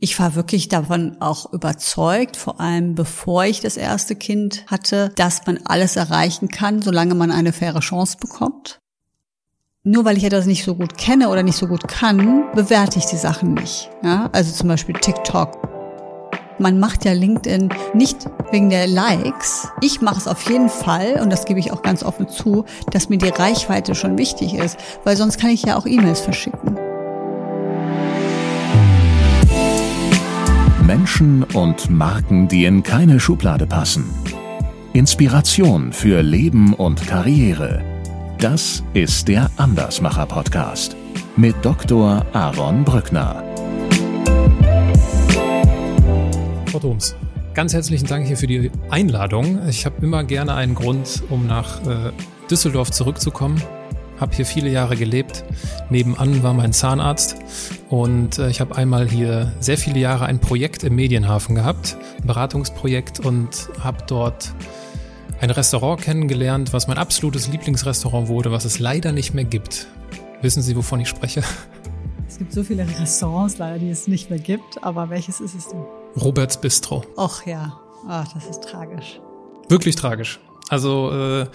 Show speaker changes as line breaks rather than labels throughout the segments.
Ich war wirklich davon auch überzeugt, vor allem bevor ich das erste Kind hatte, dass man alles erreichen kann, solange man eine faire Chance bekommt. Nur weil ich etwas nicht so gut kenne oder nicht so gut kann, bewerte ich die Sachen nicht. Ja? Also zum Beispiel TikTok. Man macht ja LinkedIn nicht wegen der Likes. Ich mache es auf jeden Fall, und das gebe ich auch ganz offen zu, dass mir die Reichweite schon wichtig ist, weil sonst kann ich ja auch E-Mails verschicken.
Menschen und Marken, die in keine Schublade passen. Inspiration für Leben und Karriere. Das ist der Andersmacher Podcast mit Dr. Aaron Brückner.
Frau Doms, ganz herzlichen Dank hier für die Einladung. Ich habe immer gerne einen Grund, um nach äh, Düsseldorf zurückzukommen habe hier viele Jahre gelebt. Nebenan war mein Zahnarzt und äh, ich habe einmal hier sehr viele Jahre ein Projekt im Medienhafen gehabt, ein Beratungsprojekt und habe dort ein Restaurant kennengelernt, was mein absolutes Lieblingsrestaurant wurde, was es leider nicht mehr gibt. Wissen Sie, wovon ich spreche?
Es gibt so viele Restaurants leider, die es nicht mehr gibt, aber welches ist es denn?
Roberts Bistro.
Ach ja, ach, das ist tragisch.
Wirklich tragisch. Also äh,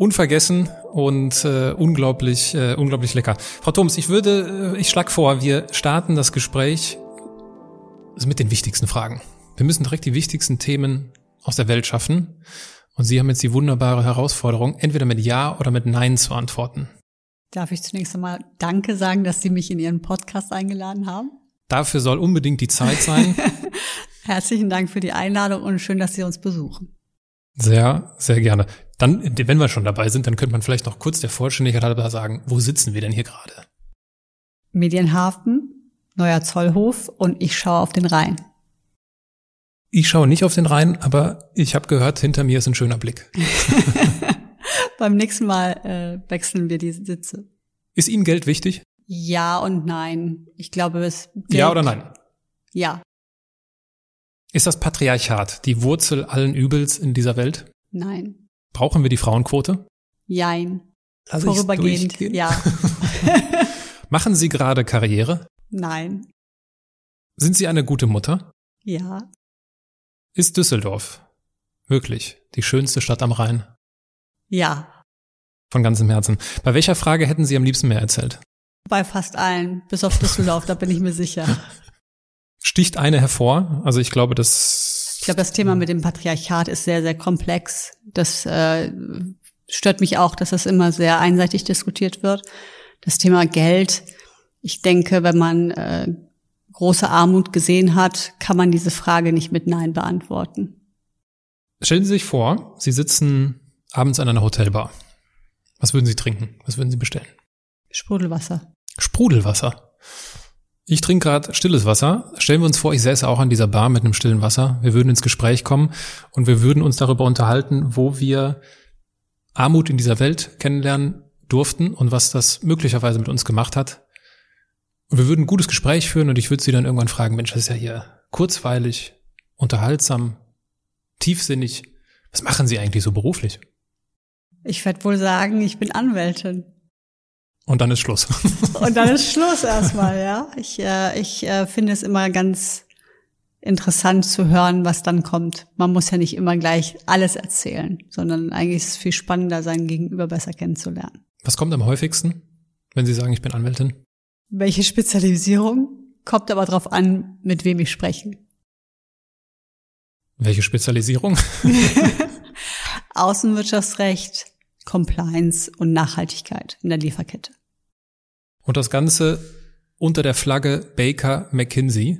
unvergessen und äh, unglaublich, äh, unglaublich lecker. Frau Thoms, ich würde, äh, ich schlag vor, wir starten das Gespräch mit den wichtigsten Fragen. Wir müssen direkt die wichtigsten Themen aus der Welt schaffen. Und Sie haben jetzt die wunderbare Herausforderung, entweder mit Ja oder mit Nein zu antworten.
Darf ich zunächst einmal Danke sagen, dass Sie mich in Ihren Podcast eingeladen haben?
Dafür soll unbedingt die Zeit sein.
Herzlichen Dank für die Einladung und schön, dass Sie uns besuchen.
Sehr, sehr gerne. Dann, wenn wir schon dabei sind, dann könnte man vielleicht noch kurz der Vollständigkeit halber sagen, wo sitzen wir denn hier gerade?
Medienhafen, Neuer Zollhof und ich schaue auf den Rhein.
Ich schaue nicht auf den Rhein, aber ich habe gehört, hinter mir ist ein schöner Blick.
Beim nächsten Mal äh, wechseln wir die Sitze.
Ist Ihnen Geld wichtig?
Ja und nein. Ich glaube, es.
Geld, ja oder nein?
Ja.
Ist das Patriarchat die Wurzel allen Übels in dieser Welt?
Nein.
Brauchen wir die Frauenquote?
Jein. Lass Vorübergehend, ja.
Machen Sie gerade Karriere?
Nein.
Sind Sie eine gute Mutter?
Ja.
Ist Düsseldorf wirklich die schönste Stadt am Rhein?
Ja.
Von ganzem Herzen. Bei welcher Frage hätten Sie am liebsten mehr erzählt?
Bei fast allen, bis auf Düsseldorf, da bin ich mir sicher.
Sticht eine hervor? Also ich glaube, das
ich glaube, das Thema mit dem Patriarchat ist sehr, sehr komplex. Das äh, stört mich auch, dass das immer sehr einseitig diskutiert wird. Das Thema Geld. Ich denke, wenn man äh, große Armut gesehen hat, kann man diese Frage nicht mit Nein beantworten.
Stellen Sie sich vor, Sie sitzen abends an einer Hotelbar. Was würden Sie trinken? Was würden Sie bestellen?
Sprudelwasser.
Sprudelwasser. Ich trinke gerade stilles Wasser. Stellen wir uns vor, ich säße auch an dieser Bar mit einem stillen Wasser. Wir würden ins Gespräch kommen und wir würden uns darüber unterhalten, wo wir Armut in dieser Welt kennenlernen durften und was das möglicherweise mit uns gemacht hat. Und wir würden ein gutes Gespräch führen und ich würde sie dann irgendwann fragen, Mensch, das ist ja hier kurzweilig, unterhaltsam, tiefsinnig. Was machen Sie eigentlich so beruflich?
Ich werde wohl sagen, ich bin Anwältin.
Und dann ist Schluss.
Und dann ist Schluss erstmal, ja. Ich, äh, ich äh, finde es immer ganz interessant zu hören, was dann kommt. Man muss ja nicht immer gleich alles erzählen, sondern eigentlich ist es viel spannender, seinen Gegenüber besser kennenzulernen.
Was kommt am häufigsten, wenn Sie sagen, ich bin Anwältin?
Welche Spezialisierung? Kommt aber darauf an, mit wem ich spreche.
Welche Spezialisierung?
Außenwirtschaftsrecht, Compliance und Nachhaltigkeit in der Lieferkette.
Und das Ganze unter der Flagge Baker McKinsey.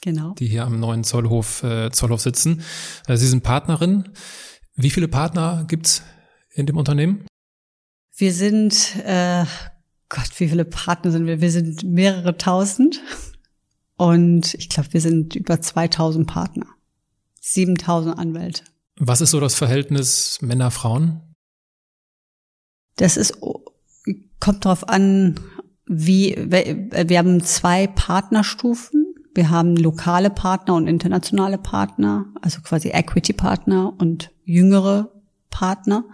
Genau.
Die hier am neuen Zollhof, äh, Zollhof sitzen. Äh, Sie sind Partnerin. Wie viele Partner gibt's in dem Unternehmen?
Wir sind, äh, Gott, wie viele Partner sind wir? Wir sind mehrere tausend. Und ich glaube, wir sind über 2000 Partner. 7000 Anwälte.
Was ist so das Verhältnis Männer-Frauen?
Das ist, kommt darauf an, wie, wir haben zwei Partnerstufen. Wir haben lokale Partner und internationale Partner, also quasi Equity-Partner und jüngere Partner.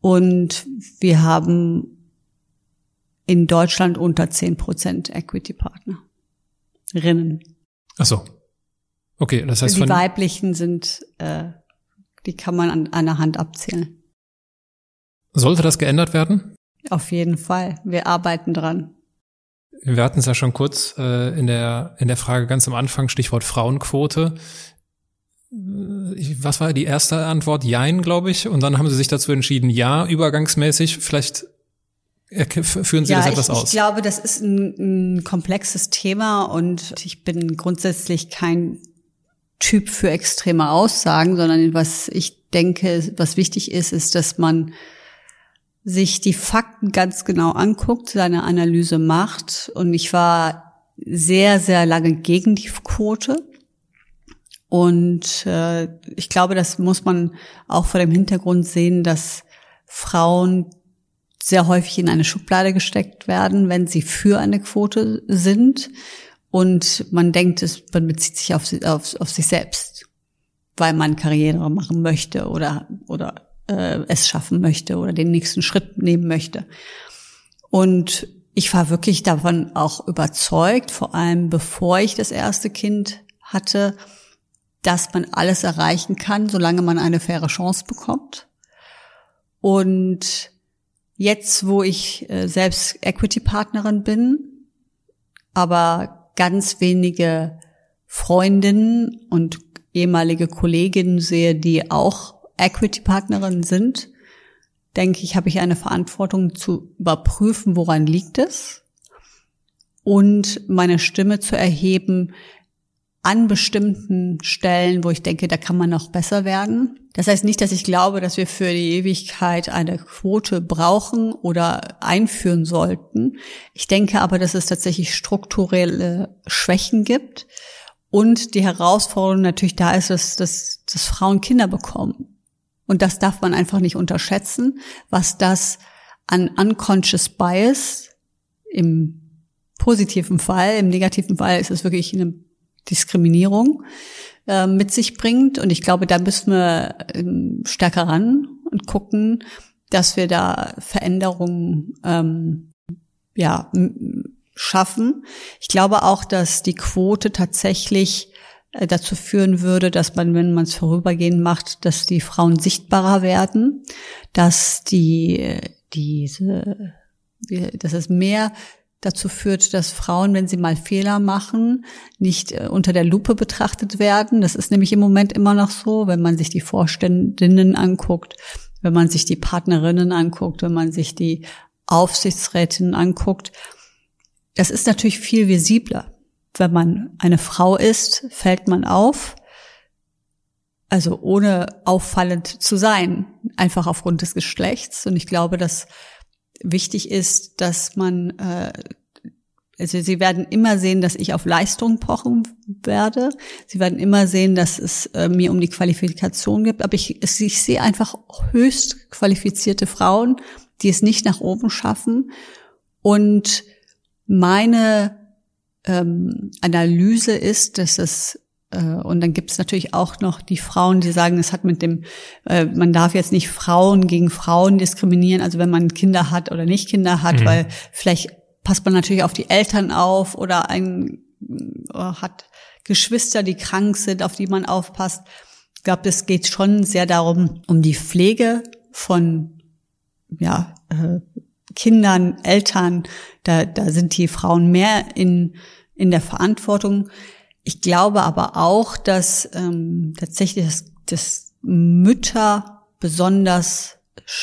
Und wir haben in Deutschland unter zehn Prozent Equity-Partner. Rinnen.
Ach so. Okay, das heißt
die weiblichen sind, äh, die kann man an einer Hand abzählen.
sollte das geändert werden?
Auf jeden Fall. Wir arbeiten dran.
Wir hatten es ja schon kurz äh, in der in der Frage ganz am Anfang Stichwort Frauenquote. Äh, ich- Was war die erste Antwort? Jein, glaube ich. Und dann haben Sie sich dazu entschieden, ja, übergangsmäßig. Vielleicht führen Sie das
ich,
etwas
ich
aus.
glaube, das ist ein, ein komplexes Thema und ich bin grundsätzlich kein Typ für extreme Aussagen, sondern was ich denke, was wichtig ist, ist, dass man sich die Fakten ganz genau anguckt, seine Analyse macht. Und ich war sehr, sehr lange gegen die Quote. Und äh, ich glaube, das muss man auch vor dem Hintergrund sehen, dass Frauen sehr häufig in eine Schublade gesteckt werden, wenn sie für eine Quote sind. Und man denkt, es, man bezieht sich auf, auf, auf sich selbst, weil man Karriere machen möchte oder, oder äh, es schaffen möchte oder den nächsten Schritt nehmen möchte. Und ich war wirklich davon auch überzeugt, vor allem bevor ich das erste Kind hatte, dass man alles erreichen kann, solange man eine faire Chance bekommt. Und jetzt, wo ich äh, selbst Equity-Partnerin bin, aber ganz wenige Freundinnen und ehemalige Kolleginnen sehe, die auch Equity-Partnerinnen sind, denke ich, habe ich eine Verantwortung zu überprüfen, woran liegt es und meine Stimme zu erheben an bestimmten Stellen, wo ich denke, da kann man noch besser werden. Das heißt nicht, dass ich glaube, dass wir für die Ewigkeit eine Quote brauchen oder einführen sollten. Ich denke aber, dass es tatsächlich strukturelle Schwächen gibt und die Herausforderung natürlich da ist, dass, dass, dass Frauen Kinder bekommen. Und das darf man einfach nicht unterschätzen, was das an unconscious bias im positiven Fall, im negativen Fall ist es wirklich eine Diskriminierung äh, mit sich bringt. Und ich glaube, da müssen wir ähm, stärker ran und gucken, dass wir da Veränderungen ähm, ja, schaffen. Ich glaube auch, dass die Quote tatsächlich dazu führen würde, dass man, wenn man es vorübergehend macht, dass die Frauen sichtbarer werden, dass die äh, diese, wie- dass es mehr dazu führt, dass Frauen, wenn sie mal Fehler machen, nicht äh, unter der Lupe betrachtet werden. Das ist nämlich im Moment immer noch so, wenn man sich die Vorständinnen anguckt, wenn man sich die Partnerinnen anguckt, wenn man sich die Aufsichtsrätinnen anguckt. Das ist natürlich viel visibler. Wenn man eine Frau ist, fällt man auf, also ohne auffallend zu sein, einfach aufgrund des Geschlechts. Und ich glaube, dass wichtig ist, dass man, äh, also Sie werden immer sehen, dass ich auf Leistung pochen werde. Sie werden immer sehen, dass es äh, mir um die Qualifikation gibt. Aber ich, ich sehe einfach höchst qualifizierte Frauen, die es nicht nach oben schaffen. Und meine ähm, Analyse ist, dass es äh, und dann gibt es natürlich auch noch die Frauen, die sagen, es hat mit dem, äh, man darf jetzt nicht Frauen gegen Frauen diskriminieren, also wenn man Kinder hat oder nicht Kinder hat,
Mhm.
weil vielleicht passt man natürlich auf die Eltern auf oder ein äh, hat Geschwister, die krank sind, auf die man aufpasst. Ich glaube, es geht schon sehr darum, um die Pflege von ja, äh, Kindern, Eltern, da, da sind die Frauen mehr in, in der Verantwortung. Ich glaube aber auch, dass ähm, tatsächlich das, das Mütter besonders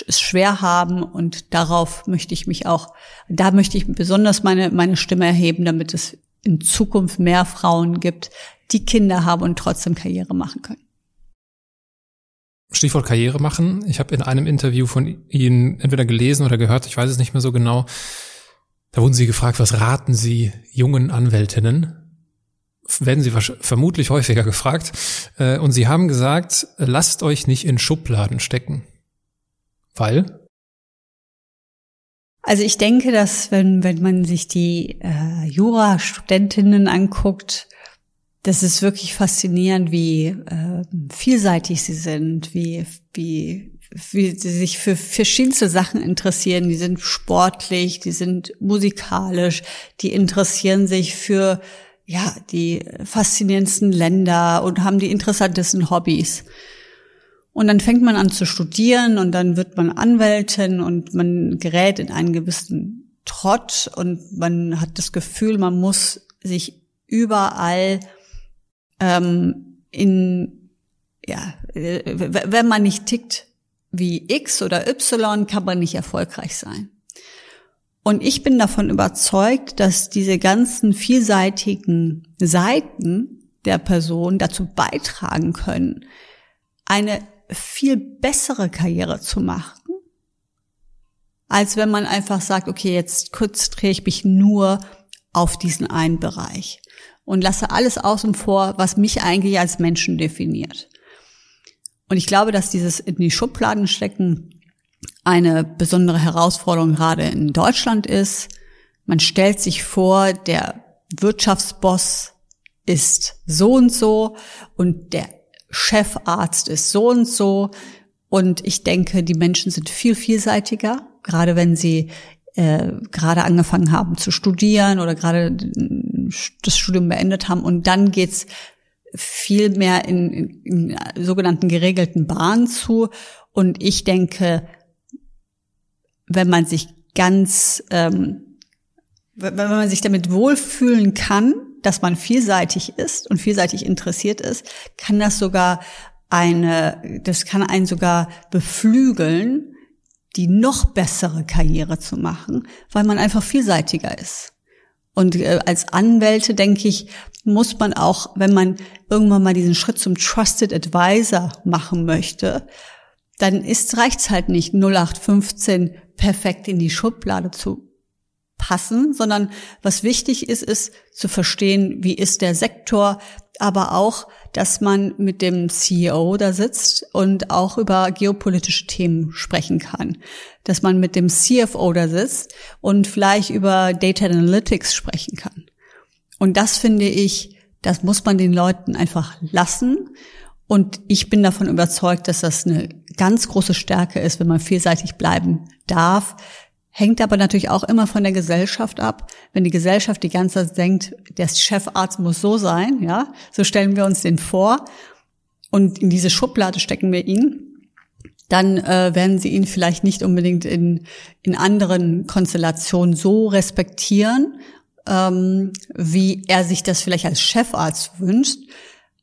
es schwer haben und darauf möchte ich mich auch, da möchte ich besonders meine, meine Stimme erheben, damit es in Zukunft mehr Frauen gibt, die Kinder haben und trotzdem Karriere machen können.
Stichwort Karriere machen. Ich habe in einem Interview von Ihnen entweder gelesen oder gehört, ich weiß es nicht mehr so genau. Da wurden Sie gefragt, was raten Sie jungen Anwältinnen? Werden Sie vermutlich häufiger gefragt. Äh, Und Sie haben gesagt, lasst euch nicht in Schubladen stecken. Weil?
Also ich denke, dass wenn, wenn man sich die äh, Jurastudentinnen anguckt, das ist wirklich faszinierend, wie äh, vielseitig sie sind, wie, wie, wie sie sich für verschiedenste Sachen interessieren. Die sind sportlich, die sind musikalisch, die interessieren sich für ja, die faszinierendsten Länder und haben die interessantesten Hobbys. Und dann fängt man an zu studieren und dann wird man Anwältin und man gerät in einen gewissen Trott und man hat das Gefühl, man muss sich überall ähm, in, ja, wenn man nicht tickt wie X oder Y, kann man nicht erfolgreich sein. Und ich bin davon überzeugt, dass diese ganzen vielseitigen Seiten der Person dazu beitragen können, eine viel bessere Karriere zu machen, als wenn man einfach sagt, okay, jetzt konzentriere ich mich nur auf diesen einen Bereich und lasse alles außen vor, was mich eigentlich als Menschen definiert. Und ich glaube, dass dieses in die Schubladen stecken eine besondere Herausforderung gerade in Deutschland ist. Man stellt sich vor, der Wirtschaftsboss ist so und so und der Chefarzt ist so und so. Und ich denke, die Menschen sind viel vielseitiger, gerade wenn sie äh, gerade angefangen haben zu studieren oder gerade das Studium beendet haben. Und dann geht's viel mehr in, in, in sogenannten geregelten Bahnen zu. Und ich denke, wenn man sich ganz, ähm, wenn man sich damit wohlfühlen kann, dass man vielseitig ist und vielseitig interessiert ist, kann das sogar eine, das kann einen sogar beflügeln, die noch bessere Karriere zu machen, weil man einfach vielseitiger ist. Und äh, als Anwälte, denke ich, muss man auch, wenn man irgendwann mal diesen Schritt zum Trusted Advisor machen möchte, dann ist reicht's halt nicht 0815 perfekt in die Schublade zu passen, sondern was wichtig ist, ist zu verstehen, wie ist der Sektor, aber auch, dass man mit dem CEO da sitzt und auch über geopolitische Themen sprechen kann. Dass man mit dem CFO da sitzt und vielleicht über Data Analytics sprechen kann. Und das finde ich, das muss man den Leuten einfach lassen. Und ich bin davon überzeugt, dass das eine ganz große Stärke ist, wenn man vielseitig bleiben darf. Hängt aber natürlich auch immer von der Gesellschaft ab. Wenn die Gesellschaft die ganze Zeit denkt, der Chefarzt muss so sein, ja, so stellen wir uns den vor und in diese Schublade stecken wir ihn, dann äh, werden sie ihn vielleicht nicht unbedingt in, in anderen Konstellationen so respektieren, ähm, wie er sich das vielleicht als Chefarzt wünscht.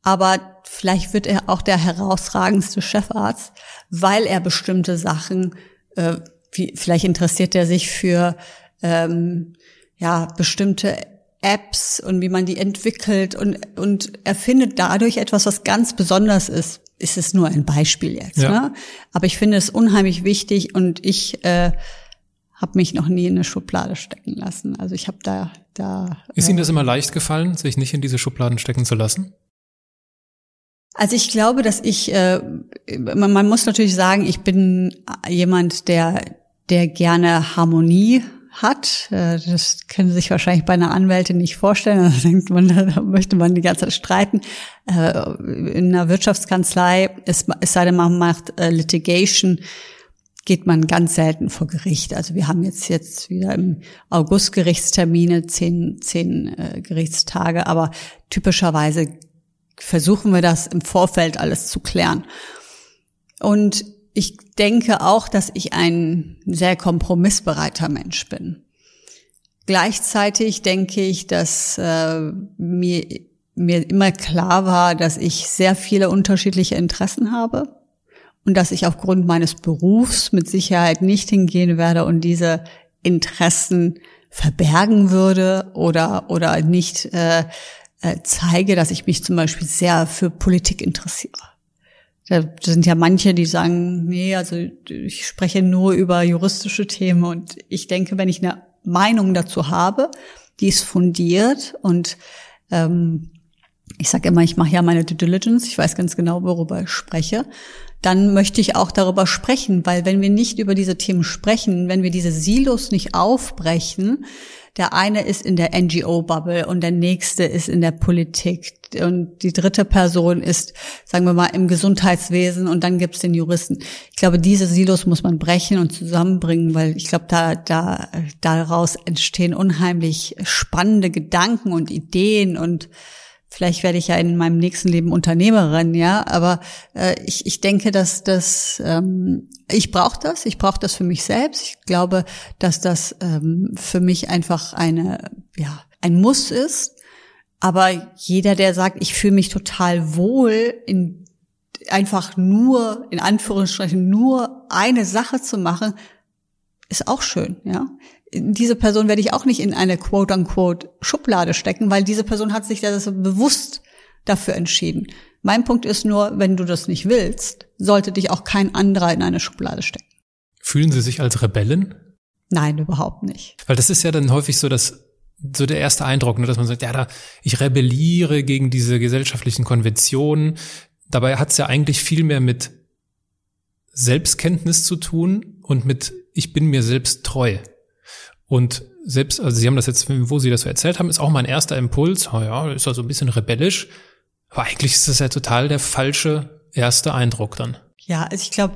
Aber vielleicht wird er auch der herausragendste Chefarzt, weil er bestimmte Sachen, äh, wie, vielleicht interessiert er sich für ähm, ja bestimmte Apps und wie man die entwickelt und und er findet dadurch etwas, was ganz besonders ist. Ist es nur ein Beispiel jetzt, ja. ne? Aber ich finde es unheimlich wichtig und ich äh, habe mich noch nie in eine Schublade stecken lassen. Also ich habe da da.
Ist Ihnen das immer leicht gefallen, sich nicht in diese Schubladen stecken zu lassen?
Also ich glaube, dass ich, äh, man, man muss natürlich sagen, ich bin jemand, der, der gerne Harmonie hat. Äh, das können Sie sich wahrscheinlich bei einer Anwältin nicht vorstellen. Da denkt man, da möchte man die ganze Zeit streiten. Äh, in einer Wirtschaftskanzlei, es, sei denn, man macht äh, Litigation, geht man ganz selten vor Gericht. Also wir haben jetzt jetzt wieder im August Gerichtstermine, zehn, zehn Gerichtstage, aber typischerweise versuchen wir das im Vorfeld alles zu klären. Und ich denke auch, dass ich ein sehr kompromissbereiter Mensch bin. Gleichzeitig denke ich, dass äh, mir, mir immer klar war, dass ich sehr viele unterschiedliche Interessen habe und dass ich aufgrund meines Berufs mit Sicherheit nicht hingehen werde und diese Interessen verbergen würde oder oder nicht äh, äh, zeige, dass ich mich zum Beispiel sehr für Politik interessiere. Da sind ja manche, die sagen, nee, also ich spreche nur über juristische Themen und ich denke, wenn ich eine Meinung dazu habe, die ist fundiert und ähm, ich sage immer, ich mache ja meine Due Diligence, ich weiß ganz genau, worüber ich spreche, dann möchte ich auch darüber sprechen, weil wenn wir nicht über diese Themen sprechen, wenn wir diese Silos nicht aufbrechen, der eine ist in der NGO-Bubble und der nächste ist in der Politik. und die dritte Person ist, sagen wir mal, im Gesundheitswesen und dann gibt's den Juristen. Ich glaube, diese Silos muss man brechen und zusammenbringen, weil ich glaube, da, da, daraus entstehen unheimlich spannende Gedanken und Ideen und Vielleicht werde ich ja in meinem nächsten Leben Unternehmerin, ja. Aber äh, ich, ich denke, dass das ähm, ich brauche das. Ich brauche das für mich selbst. Ich glaube, dass das ähm, für mich einfach eine ja ein Muss ist. Aber jeder, der sagt, ich fühle mich total wohl in einfach nur in Anführungsstrichen nur eine Sache zu machen, ist auch schön, ja diese Person werde ich auch nicht in eine quote-unquote Schublade stecken, weil diese Person hat sich das bewusst dafür entschieden. Mein Punkt ist nur, wenn du das nicht willst, sollte dich auch kein anderer in eine Schublade stecken.
Fühlen Sie sich als Rebellen?
Nein, überhaupt nicht.
Weil das ist ja dann häufig so, dass so der erste Eindruck, ne, dass man sagt, ja, da ich rebelliere gegen diese gesellschaftlichen Konventionen. Dabei hat es ja eigentlich viel mehr mit Selbstkenntnis zu tun und mit ich bin mir selbst treu. Und selbst, also Sie haben das jetzt, wo Sie das so erzählt haben, ist auch mein erster Impuls, oh ja, ist also ein bisschen rebellisch. Aber eigentlich ist das ja total der falsche erste Eindruck dann.
Ja, also ich glaube,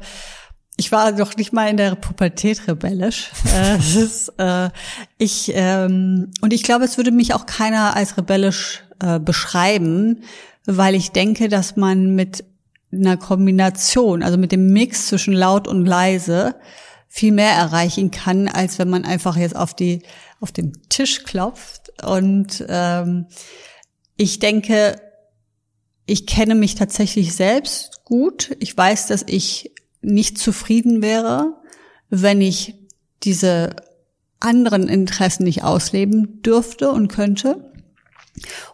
ich war doch nicht mal in der Pubertät rebellisch. äh, ist, äh, ich ähm, und ich glaube, es würde mich auch keiner als rebellisch äh, beschreiben, weil ich denke, dass man mit einer Kombination, also mit dem Mix zwischen laut und leise, viel mehr erreichen kann, als wenn man einfach jetzt auf die auf den Tisch klopft. Und ähm, ich denke, ich kenne mich tatsächlich selbst gut. Ich weiß, dass ich nicht zufrieden wäre, wenn ich diese anderen Interessen nicht ausleben dürfte und könnte.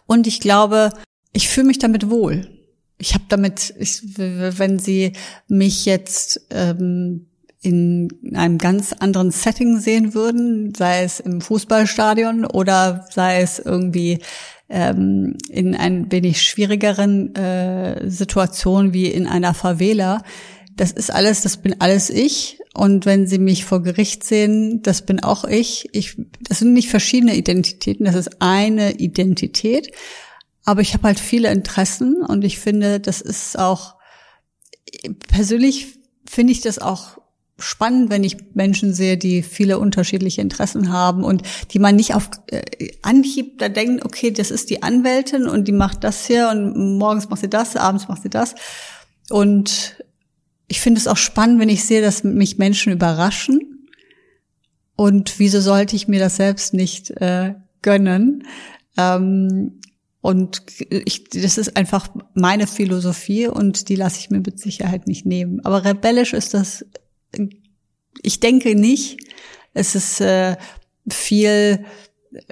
Und ich glaube, ich fühle mich damit wohl. Ich habe damit, ich, wenn Sie mich jetzt ähm, in einem ganz anderen Setting sehen würden, sei es im Fußballstadion oder sei es irgendwie ähm, in ein wenig schwierigeren äh, Situation wie in einer Favela. Das ist alles, das bin alles ich. Und wenn Sie mich vor Gericht sehen, das bin auch ich. ich das sind nicht verschiedene Identitäten, das ist eine Identität. Aber ich habe halt viele Interessen und ich finde, das ist auch persönlich finde ich das auch spannend, wenn ich Menschen sehe, die viele unterschiedliche Interessen haben und die man nicht auf äh, Anhieb da denkt, okay, das ist die Anwältin und die macht das hier und morgens macht sie das, abends macht sie das. Und ich finde es auch spannend, wenn ich sehe, dass mich Menschen überraschen. Und wieso sollte ich mir das selbst nicht äh, gönnen? Ähm, und ich, das ist einfach meine Philosophie und die lasse ich mir mit Sicherheit nicht nehmen. Aber rebellisch ist das ich denke nicht. Es ist äh, viel,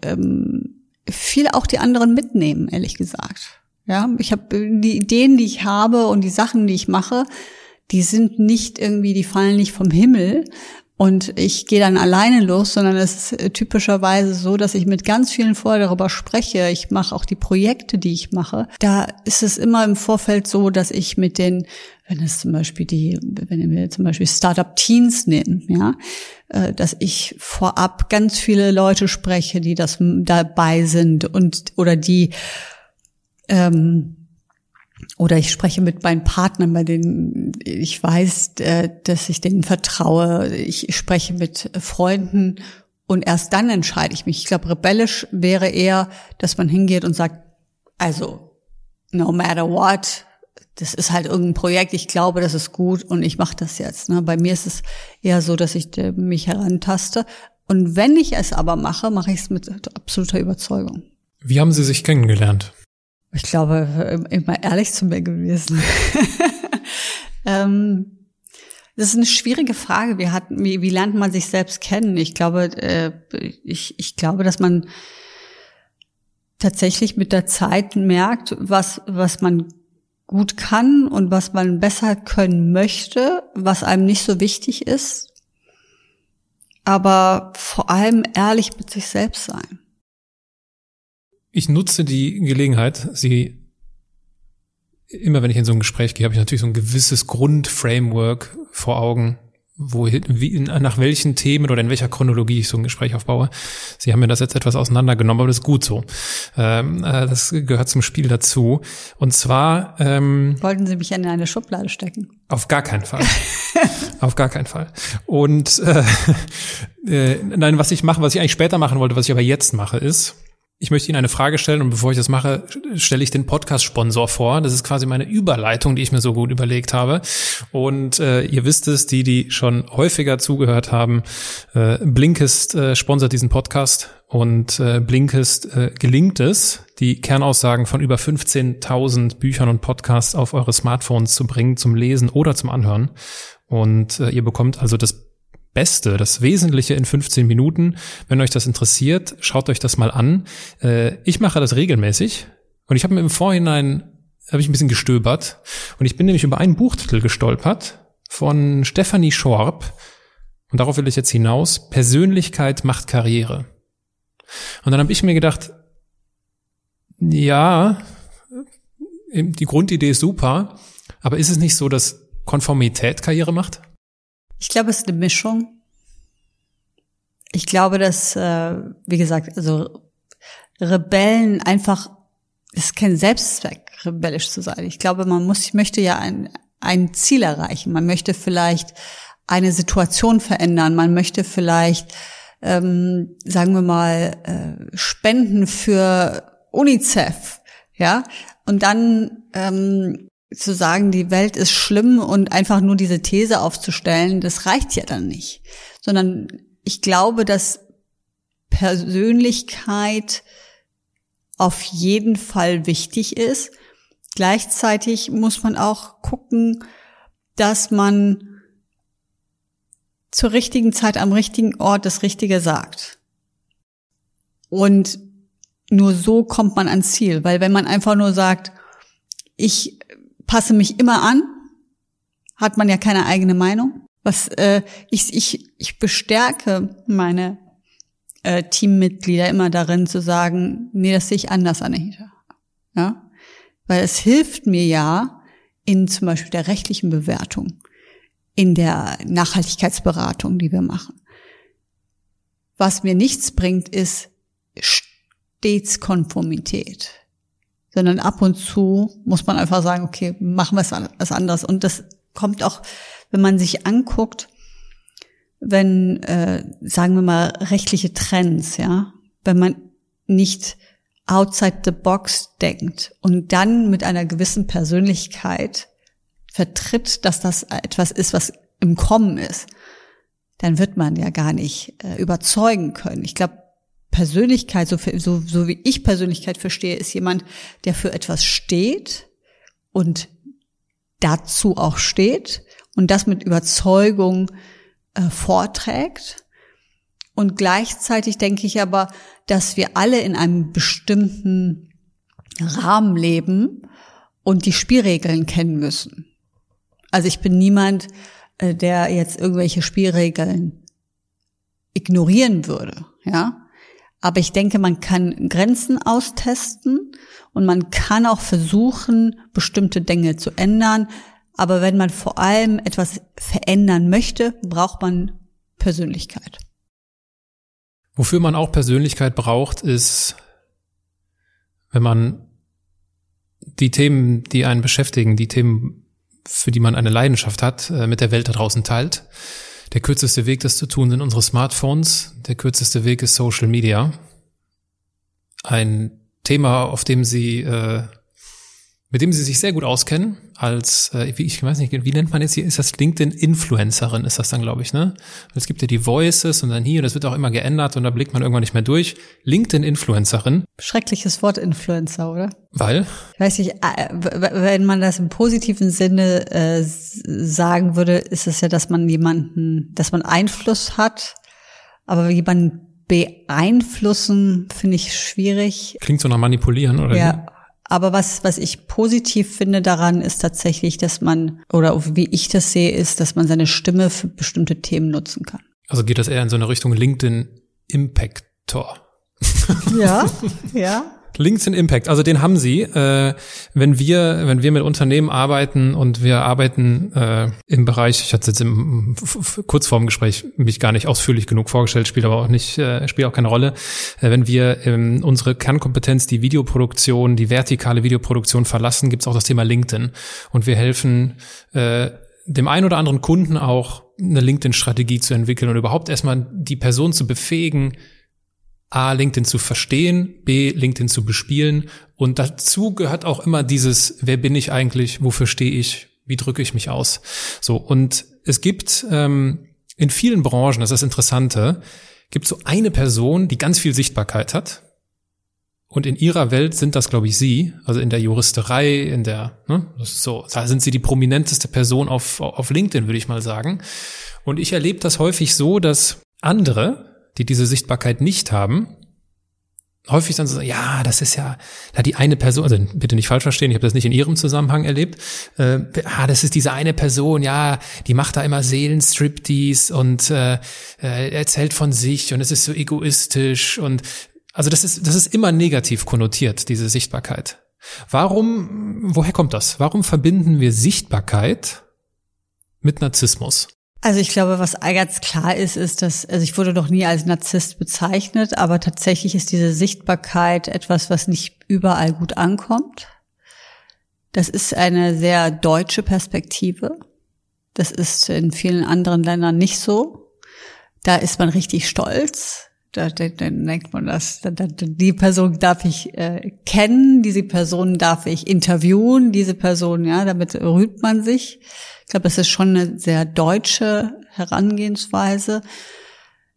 ähm, viel auch die anderen mitnehmen, ehrlich gesagt. Ja, ich habe die Ideen, die ich habe und die Sachen, die ich mache, die sind nicht irgendwie, die fallen nicht vom Himmel und ich gehe dann alleine los, sondern es ist äh, typischerweise so, dass ich mit ganz vielen vorher darüber spreche. Ich mache auch die Projekte, die ich mache. Da ist es immer im Vorfeld so, dass ich mit den, wenn es zum Beispiel die, wenn wir zum Beispiel Startup Teens nehmen, ja, äh, dass ich vorab ganz viele Leute spreche, die das dabei sind und oder die ähm, oder ich spreche mit meinen Partnern, bei denen ich weiß, äh, dass ich denen vertraue. Ich spreche mit Freunden und erst dann entscheide ich mich. Ich glaube, rebellisch wäre eher, dass man hingeht und sagt, also, no matter what, das ist halt irgendein Projekt, ich glaube, das ist gut und ich mache das jetzt. Ne? Bei mir ist es eher so, dass ich äh, mich herantaste. Und wenn ich es aber mache, mache ich es mit absoluter Überzeugung.
Wie haben Sie sich kennengelernt?
Ich glaube, immer ehrlich zu mir gewesen. ähm, das ist eine schwierige Frage. Wie, hat, wie, wie lernt man sich selbst kennen? Ich glaube, äh, ich, ich glaube, dass man tatsächlich mit der Zeit merkt, was, was man gut kann und was man besser können möchte, was einem nicht so wichtig ist. Aber vor allem ehrlich mit sich selbst sein.
Ich nutze die Gelegenheit, Sie immer wenn ich in so ein Gespräch gehe, habe ich natürlich so ein gewisses Grundframework vor Augen, wo, wie, nach welchen Themen oder in welcher Chronologie ich so ein Gespräch aufbaue. Sie haben mir das jetzt etwas auseinandergenommen, aber das ist gut so. Ähm, äh, das gehört zum Spiel dazu. Und zwar ähm,
wollten Sie mich in eine Schublade stecken?
Auf gar keinen Fall. auf gar keinen Fall. Und äh, äh, nein, was ich mache, was ich eigentlich später machen wollte, was ich aber jetzt mache, ist ich möchte Ihnen eine Frage stellen und bevor ich das mache, stelle ich den Podcast-Sponsor vor. Das ist quasi meine Überleitung, die ich mir so gut überlegt habe. Und äh, ihr wisst es, die, die schon häufiger zugehört haben, äh, Blinkist äh, sponsert diesen Podcast und äh, Blinkist äh, gelingt es, die Kernaussagen von über 15.000 Büchern und Podcasts auf eure Smartphones zu bringen, zum Lesen oder zum Anhören. Und äh, ihr bekommt also das Beste, das Wesentliche in 15 Minuten. Wenn euch das interessiert, schaut euch das mal an. Äh, ich mache das regelmäßig und ich habe mir im Vorhinein habe ich ein bisschen gestöbert und ich bin nämlich über einen Buchtitel gestolpert von Stephanie Schorb und darauf will ich jetzt hinaus. Persönlichkeit macht Karriere. Und dann habe ich mir gedacht, ja, die Grundidee ist super, aber ist es nicht so, dass Konformität Karriere macht?
Ich glaube, es ist eine Mischung. Ich glaube, dass, äh, wie gesagt, also Rebellen einfach, es ist kein Selbstzweck, rebellisch zu sein. Ich glaube, man muss, ich möchte ja ein, ein Ziel erreichen. Man möchte vielleicht eine Situation verändern. Man möchte vielleicht, ähm, sagen wir mal, äh, Spenden für UNICEF, ja. Und dann ähm, zu sagen, die Welt ist schlimm und einfach nur diese These aufzustellen, das reicht ja dann nicht. Sondern ich glaube, dass Persönlichkeit auf jeden Fall wichtig ist. Gleichzeitig muss man auch gucken, dass man zur richtigen Zeit am richtigen Ort das Richtige sagt. Und nur so kommt man ans Ziel, weil wenn man einfach nur sagt, ich passe mich immer an, hat man ja keine eigene Meinung. Was äh, ich, ich, ich bestärke meine äh, Teammitglieder immer darin zu sagen, nee, das sehe ich anders, Anahita. Ja? Weil es hilft mir ja in zum Beispiel der rechtlichen Bewertung, in der Nachhaltigkeitsberatung, die wir machen. Was mir nichts bringt, ist stets Konformität sondern ab und zu muss man einfach sagen, okay, machen wir was anderes. Und das kommt auch, wenn man sich anguckt, wenn, äh, sagen wir mal, rechtliche Trends, ja, wenn man nicht outside the box denkt und dann mit einer gewissen Persönlichkeit vertritt, dass das etwas ist, was im Kommen ist, dann wird man ja gar nicht äh, überzeugen können. Ich glaube, Persönlichkeit, so, so, so wie ich Persönlichkeit verstehe, ist jemand, der für etwas steht und dazu auch steht und das mit Überzeugung äh, vorträgt. Und gleichzeitig denke ich aber, dass wir alle in einem bestimmten Rahmen leben und die Spielregeln kennen müssen. Also ich bin niemand, äh, der jetzt irgendwelche Spielregeln ignorieren würde, ja. Aber ich denke, man kann Grenzen austesten und man kann auch versuchen, bestimmte Dinge zu ändern. Aber wenn man vor allem etwas verändern möchte, braucht man Persönlichkeit.
Wofür man auch Persönlichkeit braucht, ist, wenn man die Themen, die einen beschäftigen, die Themen, für die man eine Leidenschaft hat, äh, mit der Welt da draußen teilt. Der kürzeste Weg, das zu tun, sind unsere Smartphones. Der kürzeste Weg ist Social Media. Ein Thema, auf dem Sie, äh, mit dem Sie sich sehr gut auskennen, als, äh, wie, ich weiß nicht, wie nennt man jetzt hier, ist das LinkedIn-Influencerin, ist das dann, glaube ich, ne? Es gibt ja die Voices und dann hier, das wird auch immer geändert und da blickt man irgendwann nicht mehr durch. LinkedIn-Influencerin.
Schreckliches Wort Influencer, oder?
Weil?
Ich weiß nicht, äh, wenn man das im positiven Sinne äh, sagen würde, ist es ja, dass man jemanden, dass man Einfluss hat, aber jemanden beeinflussen finde ich schwierig.
Klingt so nach manipulieren, oder?
Ja, aber was, was ich positiv finde daran, ist tatsächlich, dass man, oder wie ich das sehe, ist, dass man seine Stimme für bestimmte Themen nutzen kann.
Also geht das eher in so eine Richtung LinkedIn Impactor?
Ja, ja.
LinkedIn Impact, also den haben Sie. Äh, wenn wir, wenn wir mit Unternehmen arbeiten und wir arbeiten äh, im Bereich, ich hatte jetzt im kurz vorm Gespräch mich gar nicht ausführlich genug vorgestellt, spielt aber auch nicht, äh, spielt auch keine Rolle. Äh, wenn wir ähm, unsere Kernkompetenz, die Videoproduktion, die vertikale Videoproduktion verlassen, gibt es auch das Thema LinkedIn. Und wir helfen äh, dem einen oder anderen Kunden auch eine LinkedIn-Strategie zu entwickeln und überhaupt erstmal die Person zu befähigen, A, LinkedIn zu verstehen, B, LinkedIn zu bespielen. Und dazu gehört auch immer dieses, wer bin ich eigentlich, wofür stehe ich, wie drücke ich mich aus. So, und es gibt ähm, in vielen Branchen, das ist das Interessante, gibt so eine Person, die ganz viel Sichtbarkeit hat. Und in ihrer Welt sind das, glaube ich, Sie, also in der Juristerei, in der, ne, so, da sind Sie die prominenteste Person auf, auf LinkedIn, würde ich mal sagen. Und ich erlebe das häufig so, dass andere, die diese Sichtbarkeit nicht haben, häufig dann so, ja, das ist ja, da die eine Person, also bitte nicht falsch verstehen, ich habe das nicht in ihrem Zusammenhang erlebt, äh, ah, das ist diese eine Person, ja, die macht da immer Seelenstriptease und äh, äh, erzählt von sich und es ist so egoistisch und also das ist, das ist immer negativ konnotiert, diese Sichtbarkeit. Warum, woher kommt das? Warum verbinden wir Sichtbarkeit mit Narzissmus?
Also ich glaube, was ganz klar ist, ist, dass, also ich wurde doch nie als Narzisst bezeichnet, aber tatsächlich ist diese Sichtbarkeit etwas, was nicht überall gut ankommt. Das ist eine sehr deutsche Perspektive. Das ist in vielen anderen Ländern nicht so. Da ist man richtig stolz. Da, da, da denkt man das. Da, da, die Person darf ich äh, kennen, diese Person darf ich interviewen, diese Person, ja, damit rühmt man sich. Ich glaube, das ist schon eine sehr deutsche Herangehensweise.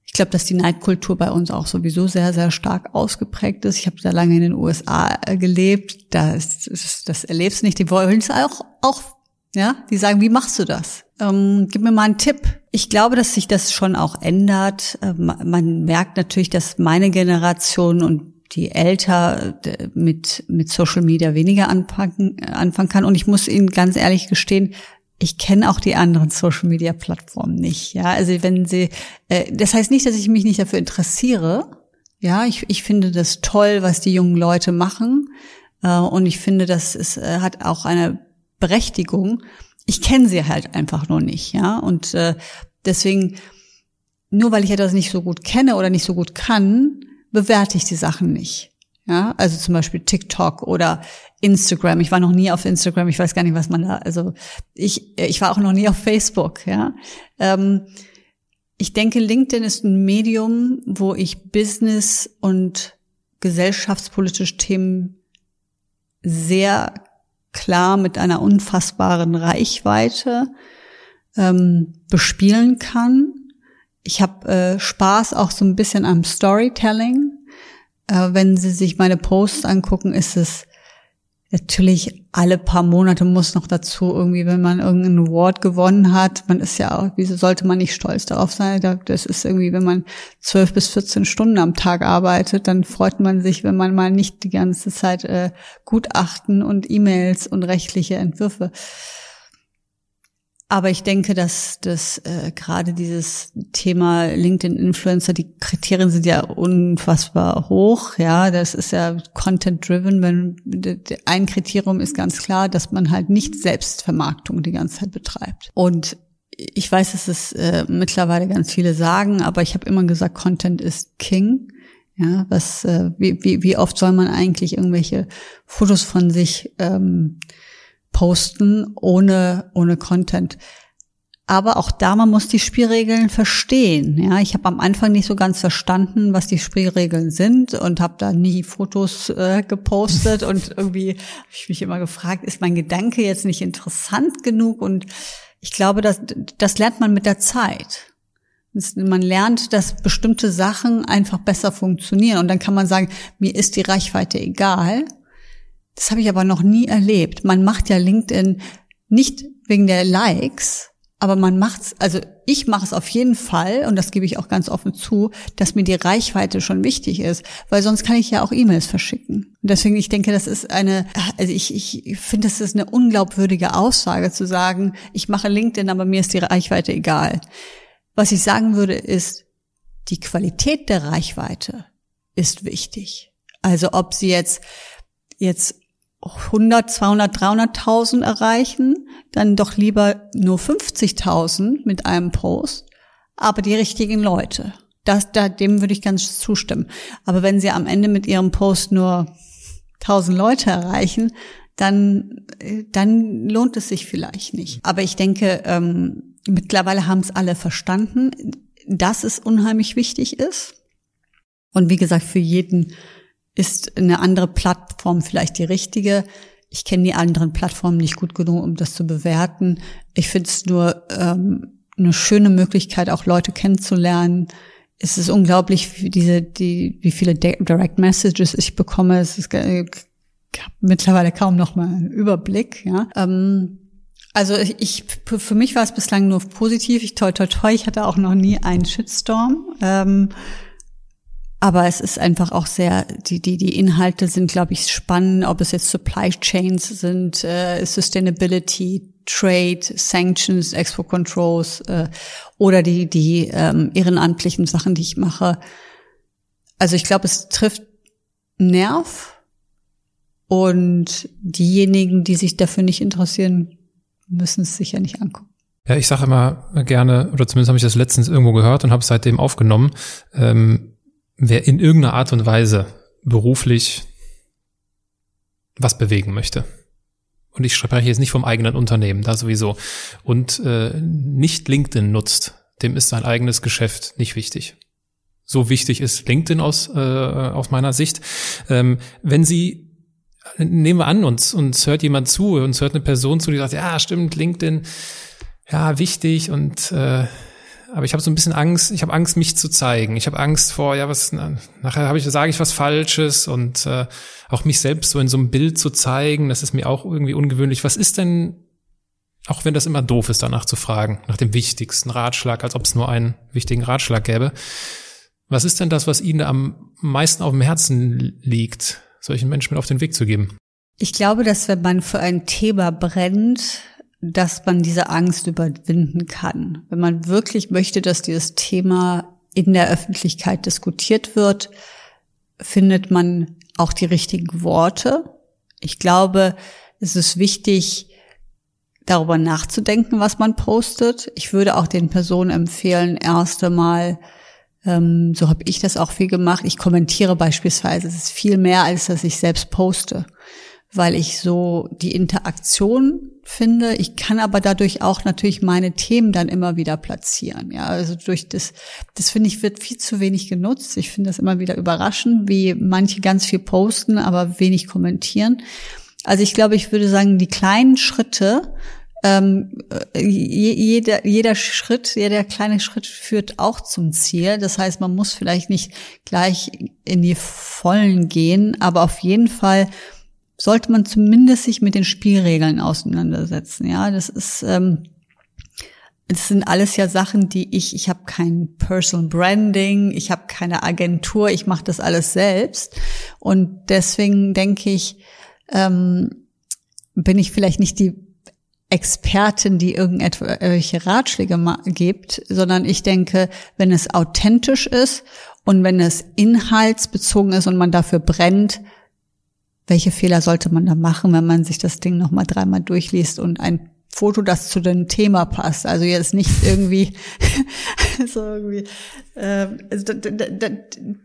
Ich glaube, dass die Neidkultur bei uns auch sowieso sehr, sehr stark ausgeprägt ist. Ich habe da lange in den USA äh, gelebt. Da ist, ist, das erlebst du nicht. Die wollen es auch, auch, ja, die sagen, wie machst du das? Ähm, gib mir mal einen Tipp. Ich glaube, dass sich das schon auch ändert. Ähm, man merkt natürlich, dass meine Generation und die älter mit, mit Social Media weniger anfangen, anfangen kann. Und ich muss Ihnen ganz ehrlich gestehen, ich kenne auch die anderen Social Media Plattformen nicht. Ja, also wenn sie, äh, das heißt nicht, dass ich mich nicht dafür interessiere. Ja, ich, ich finde das toll, was die jungen Leute machen. Äh, und ich finde, das ist, äh, hat auch eine Berechtigung. Ich kenne sie halt einfach nur nicht. Ja, und äh, deswegen, nur weil ich etwas nicht so gut kenne oder nicht so gut kann, bewerte ich die Sachen nicht. Ja, also zum Beispiel TikTok oder Instagram. Ich war noch nie auf Instagram. Ich weiß gar nicht, was man da, also ich, ich war auch noch nie auf Facebook, ja. Ähm, ich denke, LinkedIn ist ein Medium, wo ich Business und gesellschaftspolitische Themen sehr klar mit einer unfassbaren Reichweite ähm, bespielen kann. Ich habe äh, Spaß auch so ein bisschen am Storytelling. Äh, wenn Sie sich meine Posts angucken, ist es natürlich alle paar Monate muss noch dazu irgendwie, wenn man irgendeinen Award gewonnen hat, man ist ja auch, wieso sollte man nicht stolz darauf sein? Das ist irgendwie, wenn man zwölf bis 14 Stunden am Tag arbeitet, dann freut man sich, wenn man mal nicht die ganze Zeit äh, Gutachten und E-Mails und rechtliche Entwürfe aber ich denke, dass das äh, gerade dieses Thema LinkedIn-Influencer, die Kriterien sind ja unfassbar hoch. Ja, das ist ja Content-driven. Wenn ein Kriterium ist ganz klar, dass man halt nicht Selbstvermarktung die ganze Zeit betreibt. Und ich weiß, dass es äh, mittlerweile ganz viele sagen, aber ich habe immer gesagt, Content ist King. Ja, was, äh, wie, wie, wie oft soll man eigentlich irgendwelche Fotos von sich ähm, posten ohne, ohne Content. Aber auch da, man muss die Spielregeln verstehen. Ja, ich habe am Anfang nicht so ganz verstanden, was die Spielregeln sind und habe da nie Fotos äh, gepostet und irgendwie habe ich mich immer gefragt, ist mein Gedanke jetzt nicht interessant genug? Und ich glaube, das, das lernt man mit der Zeit. Man lernt, dass bestimmte Sachen einfach besser funktionieren und dann kann man sagen, mir ist die Reichweite egal. Das habe ich aber noch nie erlebt. Man macht ja LinkedIn nicht wegen der Likes, aber man macht's, also ich mache es auf jeden Fall, und das gebe ich auch ganz offen zu, dass mir die Reichweite schon wichtig ist, weil sonst kann ich ja auch E-Mails verschicken. Und deswegen, ich denke, das ist eine, also ich, ich finde, das ist eine unglaubwürdige Aussage zu sagen, ich mache LinkedIn, aber mir ist die Reichweite egal. Was ich sagen würde, ist, die Qualität der Reichweite ist wichtig. Also ob sie jetzt, jetzt 100, 200, 300.000 erreichen, dann doch lieber nur 50.000 mit einem Post, aber die richtigen Leute. Das, da, dem würde ich ganz zustimmen. Aber wenn sie am Ende mit ihrem Post nur 1000 Leute erreichen, dann, dann lohnt es sich vielleicht nicht. Aber ich denke, ähm, mittlerweile haben es alle verstanden, dass es unheimlich wichtig ist. Und wie gesagt, für jeden ist eine andere Plattform vielleicht die richtige. Ich kenne die anderen Plattformen nicht gut genug, um das zu bewerten. Ich finde es nur ähm, eine schöne Möglichkeit, auch Leute kennenzulernen. Es ist unglaublich, wie diese, die, wie viele Direct Messages ich bekomme. Es ist ich mittlerweile kaum noch mal einen Überblick. Ja. Ähm, also ich, für mich war es bislang nur positiv. Ich toi toi toi, ich hatte auch noch nie einen Shitstorm. Ähm, aber es ist einfach auch sehr, die, die, die Inhalte sind, glaube ich, spannend, ob es jetzt Supply Chains sind, äh, Sustainability, Trade, Sanctions, Export Controls äh, oder die, die ähm, ehrenamtlichen Sachen, die ich mache. Also ich glaube, es trifft Nerv und diejenigen, die sich dafür nicht interessieren, müssen es sicher nicht angucken.
Ja, ich sage immer gerne, oder zumindest habe ich das letztens irgendwo gehört und habe es seitdem aufgenommen. Ähm, wer in irgendeiner Art und Weise beruflich was bewegen möchte. Und ich spreche jetzt nicht vom eigenen Unternehmen, da sowieso. Und äh, nicht LinkedIn nutzt, dem ist sein eigenes Geschäft nicht wichtig. So wichtig ist LinkedIn aus, äh, aus meiner Sicht. Ähm, wenn Sie, nehmen wir an, uns, uns hört jemand zu, uns hört eine Person zu, die sagt, ja, stimmt, LinkedIn, ja, wichtig und äh, aber ich habe so ein bisschen Angst, ich habe Angst, mich zu zeigen. Ich habe Angst vor, ja, was nachher habe ich, sage ich was Falsches und äh, auch mich selbst so in so einem Bild zu zeigen, das ist mir auch irgendwie ungewöhnlich. Was ist denn, auch wenn das immer doof ist, danach zu fragen, nach dem wichtigsten Ratschlag, als ob es nur einen wichtigen Ratschlag gäbe. Was ist denn das, was Ihnen am meisten auf dem Herzen liegt, solchen Menschen mit auf den Weg zu geben?
Ich glaube, dass wenn man für ein Thema brennt, dass man diese Angst überwinden kann. Wenn man wirklich möchte, dass dieses Thema in der Öffentlichkeit diskutiert wird, findet man auch die richtigen Worte. Ich glaube, es ist wichtig, darüber nachzudenken, was man postet. Ich würde auch den Personen empfehlen, erst einmal, ähm, so habe ich das auch viel gemacht, ich kommentiere beispielsweise. Es ist viel mehr, als dass ich selbst poste weil ich so die Interaktion finde. Ich kann aber dadurch auch natürlich meine Themen dann immer wieder platzieren. Ja, also durch das, das finde ich wird viel zu wenig genutzt. Ich finde das immer wieder überraschend, wie manche ganz viel posten, aber wenig kommentieren. Also ich glaube, ich würde sagen, die kleinen Schritte, ähm, jeder, jeder Schritt, jeder kleine Schritt führt auch zum Ziel. Das heißt, man muss vielleicht nicht gleich in die Vollen gehen, aber auf jeden Fall sollte man zumindest sich mit den Spielregeln auseinandersetzen. Ja, das ist, ähm, das sind alles ja Sachen, die ich, ich habe kein Personal Branding, ich habe keine Agentur, ich mache das alles selbst. Und deswegen denke ich, ähm, bin ich vielleicht nicht die Expertin, die irgendwelche Ratschläge gibt, sondern ich denke, wenn es authentisch ist und wenn es inhaltsbezogen ist und man dafür brennt, welche Fehler sollte man da machen, wenn man sich das Ding nochmal dreimal durchliest und ein Foto, das zu dem Thema passt. Also jetzt nicht irgendwie so irgendwie, äh, also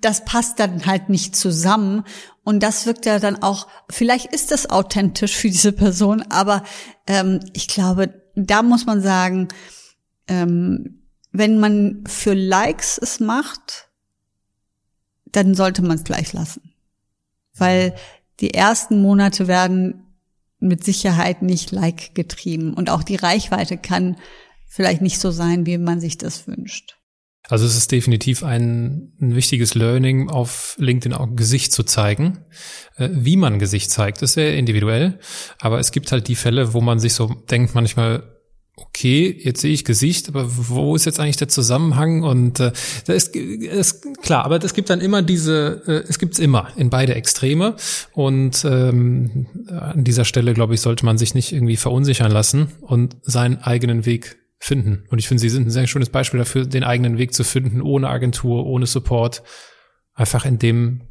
das passt dann halt nicht zusammen. Und das wirkt ja dann auch, vielleicht ist das authentisch für diese Person, aber ähm, ich glaube, da muss man sagen, ähm, wenn man für Likes es macht, dann sollte man es gleich lassen. Weil die ersten Monate werden mit Sicherheit nicht like getrieben und auch die Reichweite kann vielleicht nicht so sein, wie man sich das wünscht.
Also es ist definitiv ein, ein wichtiges Learning, auf LinkedIn auch Gesicht zu zeigen. Äh, wie man Gesicht zeigt, ist sehr individuell. Aber es gibt halt die Fälle, wo man sich so denkt manchmal, okay, jetzt sehe ich Gesicht, aber wo ist jetzt eigentlich der Zusammenhang? Und äh, da ist, ist klar, aber es gibt dann immer diese, äh, es gibt's immer in beide Extreme. Und ähm, an dieser Stelle, glaube ich, sollte man sich nicht irgendwie verunsichern lassen und seinen eigenen Weg finden. Und ich finde, Sie sind ein sehr schönes Beispiel dafür, den eigenen Weg zu finden, ohne Agentur, ohne Support, einfach in dem,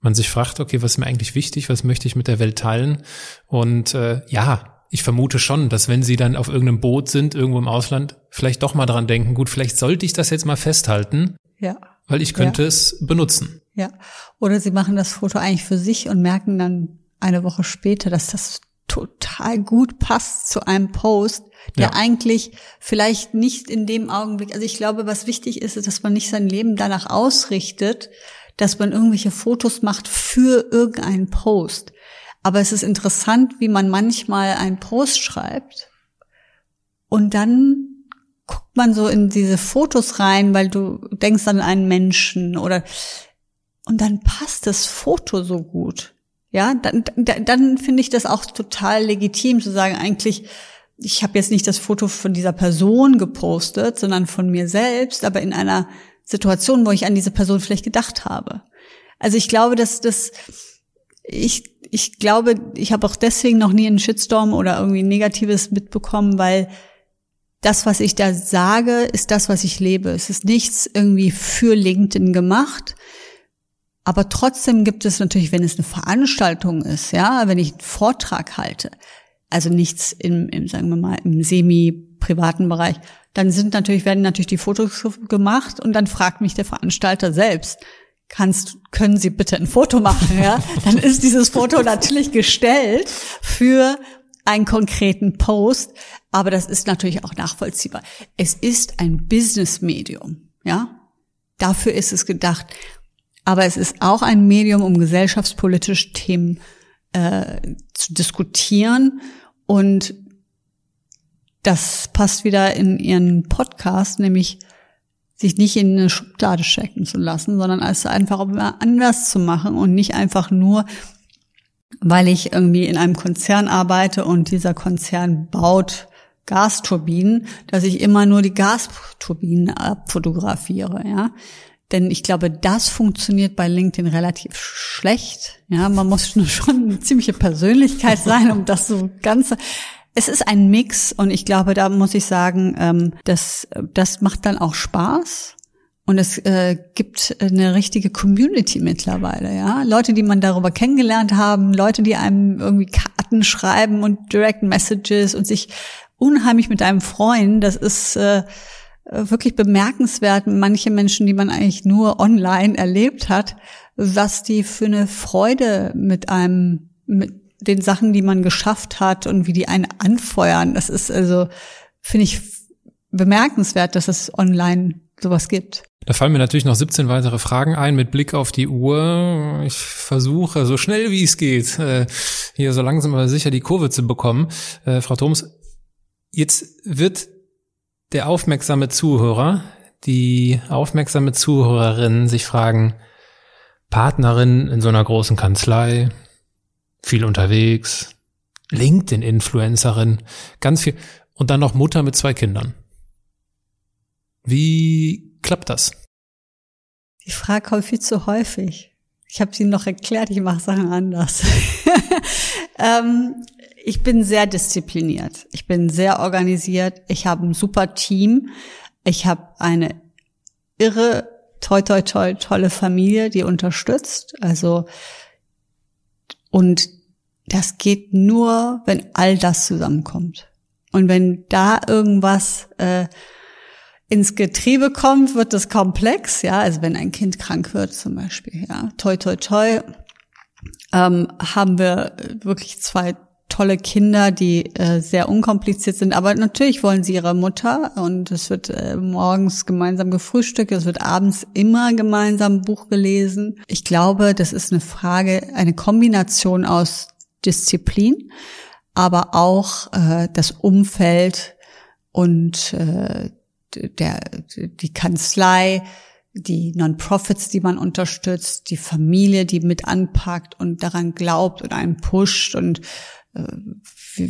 Man sich fragt, okay, was ist mir eigentlich wichtig, was möchte ich mit der Welt teilen? Und äh, ja, ich vermute schon, dass wenn sie dann auf irgendeinem Boot sind, irgendwo im Ausland, vielleicht doch mal dran denken, gut, vielleicht sollte ich das jetzt mal festhalten,
ja.
weil ich könnte
Ja.
es benutzen.
Ja. Oder sie machen das Foto eigentlich für sich und merken dann eine Woche später, dass das total gut passt zu einem Post, der
Ja.
eigentlich vielleicht nicht in dem Augenblick, also ich glaube, was wichtig ist, ist, dass man nicht sein Leben danach ausrichtet, dass man irgendwelche Fotos macht für irgendeinen Post. Aber es ist interessant, wie man manchmal einen Post schreibt und dann guckt man so in diese Fotos rein, weil du denkst an einen Menschen oder und dann passt das Foto so gut. Ja, dann, dann, dann finde ich das auch total legitim zu sagen, eigentlich, ich habe jetzt nicht das Foto von dieser Person gepostet, sondern von mir selbst, aber in einer Situation, wo ich an diese Person vielleicht gedacht habe. Also ich glaube, dass das, ich, ich glaube, ich habe auch deswegen noch nie einen Shitstorm oder irgendwie Negatives mitbekommen, weil das, was ich da sage, ist das, was ich lebe. Es ist nichts irgendwie für LinkedIn gemacht. Aber trotzdem gibt es natürlich, wenn es eine Veranstaltung ist, ja, wenn ich einen Vortrag halte, also nichts im, im sagen wir mal, im semi-privaten Bereich, dann sind natürlich, werden natürlich die Fotos gemacht und dann fragt mich der Veranstalter selbst, kannst, können Sie bitte ein Foto machen, ja? Dann ist dieses Foto natürlich gestellt für einen konkreten Post, aber das ist natürlich auch nachvollziehbar. Es ist ein Business-Medium, ja? Dafür ist es gedacht. Aber es ist auch ein Medium, um gesellschaftspolitische Themen äh, zu diskutieren. Und das passt wieder in Ihren Podcast, nämlich sich nicht in eine Schublade stecken zu lassen, sondern es einfach anders zu machen und nicht einfach nur, weil ich irgendwie in einem Konzern arbeite und dieser Konzern baut Gasturbinen, dass ich immer nur die Gasturbinen abfotografiere, ja. Denn ich glaube, das funktioniert bei LinkedIn relativ schlecht. Ja, man muss schon eine ziemliche Persönlichkeit sein, um das so ganze. Es ist ein Mix und ich glaube, da muss ich sagen, ähm, das, das macht dann auch Spaß. Und es äh, gibt eine richtige Community mittlerweile, ja. Leute, die man darüber kennengelernt haben, Leute, die einem irgendwie Karten schreiben und Direct Messages und sich unheimlich mit einem freuen. Das ist äh, wirklich bemerkenswert. Manche Menschen, die man eigentlich nur online erlebt hat, was die für eine Freude mit einem, mit den Sachen, die man geschafft hat und wie die einen anfeuern. Das ist also, finde ich, bemerkenswert, dass es online sowas gibt.
Da fallen mir natürlich noch 17 weitere Fragen ein mit Blick auf die Uhr. Ich versuche so schnell wie es geht, äh, hier so langsam aber sicher die Kurve zu bekommen. Äh, Frau Thoms, jetzt wird der aufmerksame Zuhörer, die aufmerksame Zuhörerin sich fragen, Partnerin in so einer großen Kanzlei, viel unterwegs, LinkedIn-Influencerin, ganz viel und dann noch Mutter mit zwei Kindern. Wie klappt das?
Die Frage kommt viel zu häufig. Ich habe sie noch erklärt, ich mache Sachen anders. ähm, ich bin sehr diszipliniert. Ich bin sehr organisiert. Ich habe ein super Team. Ich habe eine irre, toi, toi, toi, tolle Familie, die unterstützt. Also, und das geht nur, wenn all das zusammenkommt. Und wenn da irgendwas äh, ins Getriebe kommt, wird es komplex, ja, also wenn ein Kind krank wird zum Beispiel, ja, toi, toi, toi, ähm, haben wir wirklich zwei tolle Kinder, die äh, sehr unkompliziert sind, aber natürlich wollen sie ihre Mutter und es wird äh, morgens gemeinsam gefrühstückt, es wird abends immer gemeinsam ein Buch gelesen. Ich glaube, das ist eine Frage, eine Kombination aus Disziplin, aber auch äh, das Umfeld und äh, der, die Kanzlei, die Non-Profits, die man unterstützt, die Familie, die mit anpackt und daran glaubt und einen pusht. Und äh,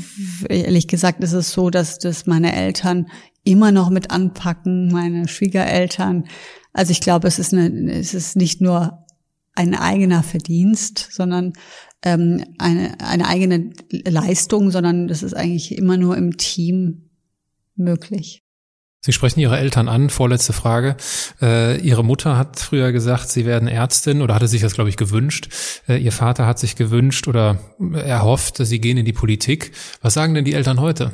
ehrlich gesagt ist es so, dass, dass meine Eltern immer noch mit anpacken, meine Schwiegereltern. Also ich glaube, es ist, eine, es ist nicht nur ein eigener Verdienst, sondern ähm, eine, eine eigene Leistung, sondern das ist eigentlich immer nur im Team möglich.
Sie sprechen Ihre Eltern an. Vorletzte Frage. Äh, Ihre Mutter hat früher gesagt, Sie werden Ärztin oder hatte sich das, glaube ich, gewünscht. Äh, Ihr Vater hat sich gewünscht oder erhofft, Sie gehen in die Politik. Was sagen denn die Eltern heute?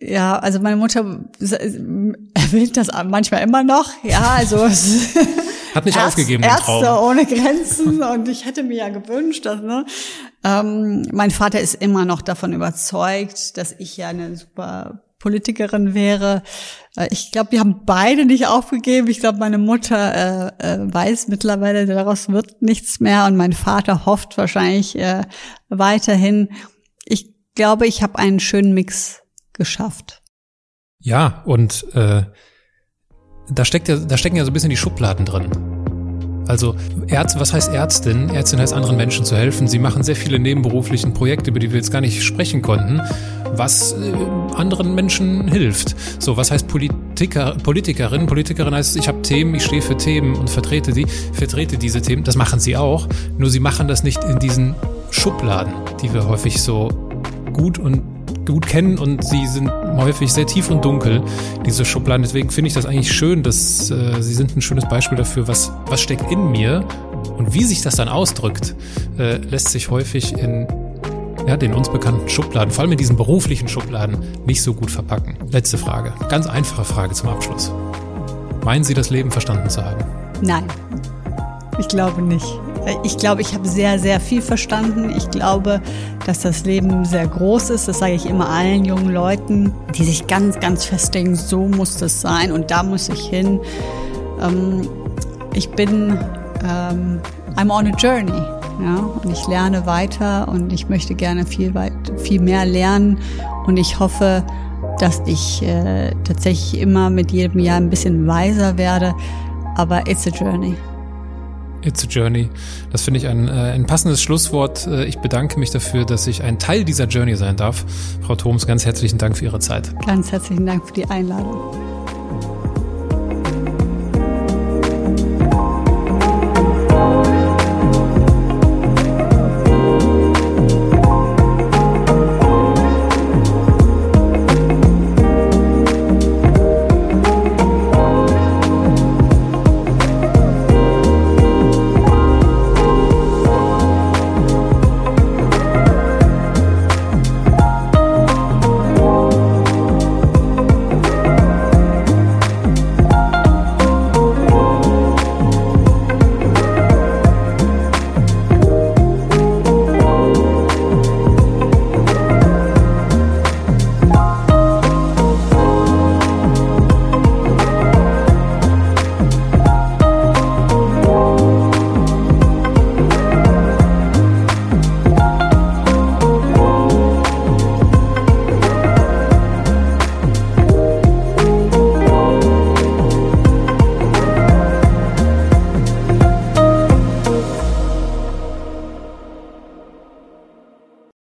Ja, also meine Mutter erwähnt das manchmal immer noch. Ja, also
hat nicht Ärz, aufgegeben.
Ärzte ohne Grenzen und ich hätte mir ja gewünscht, dass ne. Ähm, mein Vater ist immer noch davon überzeugt, dass ich ja eine super Politikerin wäre. Äh, ich glaube, wir haben beide nicht aufgegeben. Ich glaube, meine Mutter äh, äh, weiß mittlerweile, daraus wird nichts mehr und mein Vater hofft wahrscheinlich äh, weiterhin. Ich glaube, ich habe einen schönen Mix geschafft.
Ja, und äh, da steckt ja, da stecken ja so ein bisschen die Schubladen drin. Also Ärzte, was heißt Ärztin? Ärztin heißt anderen Menschen zu helfen. Sie machen sehr viele nebenberuflichen Projekte, über die wir jetzt gar nicht sprechen konnten, was äh, anderen Menschen hilft. So, was heißt Politiker, Politikerin? Politikerin heißt, ich habe Themen, ich stehe für Themen und vertrete die, vertrete diese Themen. Das machen sie auch, nur sie machen das nicht in diesen Schubladen, die wir häufig so gut und gut kennen und sie sind häufig sehr tief und dunkel, diese Schubladen. Deswegen finde ich das eigentlich schön, dass äh, sie sind ein schönes Beispiel dafür, was, was steckt in mir und wie sich das dann ausdrückt, äh, lässt sich häufig in ja, den uns bekannten Schubladen, vor allem in diesen beruflichen Schubladen, nicht so gut verpacken. Letzte Frage, ganz einfache Frage zum Abschluss. Meinen Sie, das Leben verstanden zu haben?
Nein, ich glaube nicht. Ich glaube, ich habe sehr, sehr viel verstanden. Ich glaube, dass das Leben sehr groß ist. Das sage ich immer allen jungen Leuten, die sich ganz, ganz festlegen, so muss das sein und da muss ich hin. Ähm, ich bin, ähm, I'm on a journey. Ja, und ich lerne weiter und ich möchte gerne viel, weit, viel mehr lernen. Und ich hoffe, dass ich äh, tatsächlich immer mit jedem Jahr ein bisschen weiser werde. Aber it's a journey.
It's a Journey. Das finde ich ein, äh, ein passendes Schlusswort. Äh, ich bedanke mich dafür, dass ich ein Teil dieser Journey sein darf. Frau Thoms, ganz herzlichen Dank für Ihre Zeit.
Ganz herzlichen Dank für die Einladung.